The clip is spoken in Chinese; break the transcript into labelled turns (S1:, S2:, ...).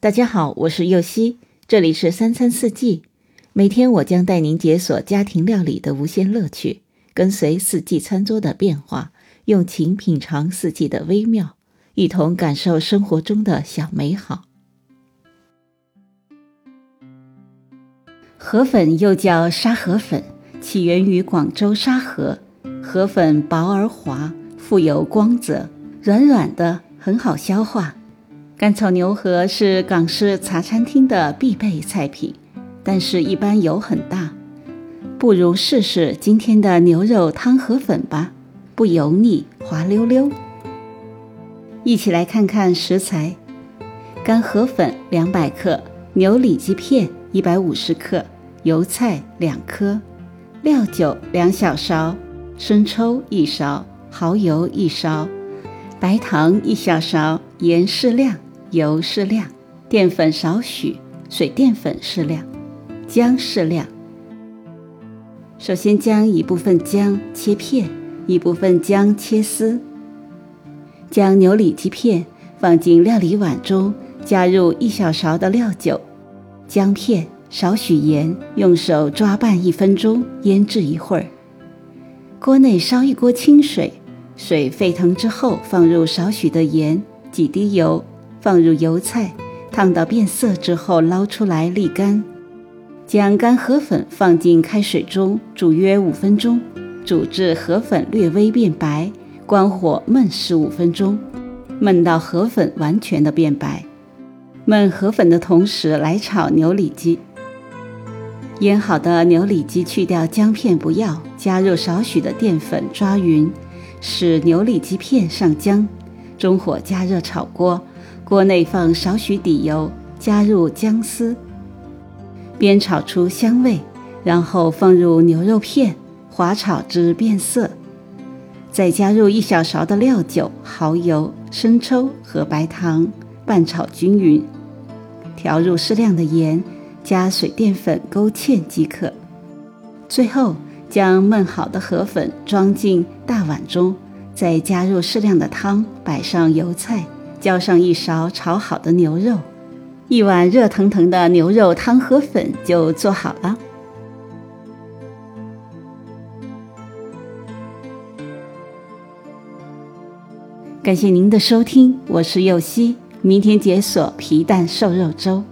S1: 大家好，我是右希，这里是三餐四季。每天我将带您解锁家庭料理的无限乐趣，跟随四季餐桌的变化，用情品尝四季的微妙，一同感受生活中的小美好。河粉又叫沙河粉，起源于广州沙河。河粉薄而滑，富有光泽，软软的，很好消化。干炒牛河是港式茶餐厅的必备菜品，但是一般油很大，不如试试今天的牛肉汤河粉吧，不油腻，滑溜溜。一起来看看食材：干河粉两百克，牛里脊片一百五十克，油菜两颗，料酒两小勺，生抽一勺，蚝油一勺，白糖一小勺，盐适量。油适量，淀粉少许，水淀粉适量，姜适量。首先将一部分姜切片，一部分姜切丝。将牛里脊片放进料理碗中，加入一小勺的料酒、姜片、少许盐，用手抓拌一分钟，腌制一会儿。锅内烧一锅清水，水沸腾之后，放入少许的盐，几滴油。放入油菜，烫到变色之后捞出来沥干，将干河粉放进开水中煮约五分钟，煮至河粉略微变白，关火焖十五分钟，焖到河粉完全的变白。焖河粉的同时来炒牛里脊。腌好的牛里脊去掉姜片不要，加入少许的淀粉抓匀，使牛里脊片上浆，中火加热炒锅。锅内放少许底油，加入姜丝，煸炒出香味，然后放入牛肉片，滑炒至变色，再加入一小勺的料酒、蚝油、生抽和白糖，拌炒均匀，调入适量的盐，加水淀粉勾芡即可。最后将焖好的河粉装进大碗中，再加入适量的汤，摆上油菜。浇上一勺炒好的牛肉，一碗热腾腾的牛肉汤和粉就做好了。感谢您的收听，我是右希，明天解锁皮蛋瘦肉粥。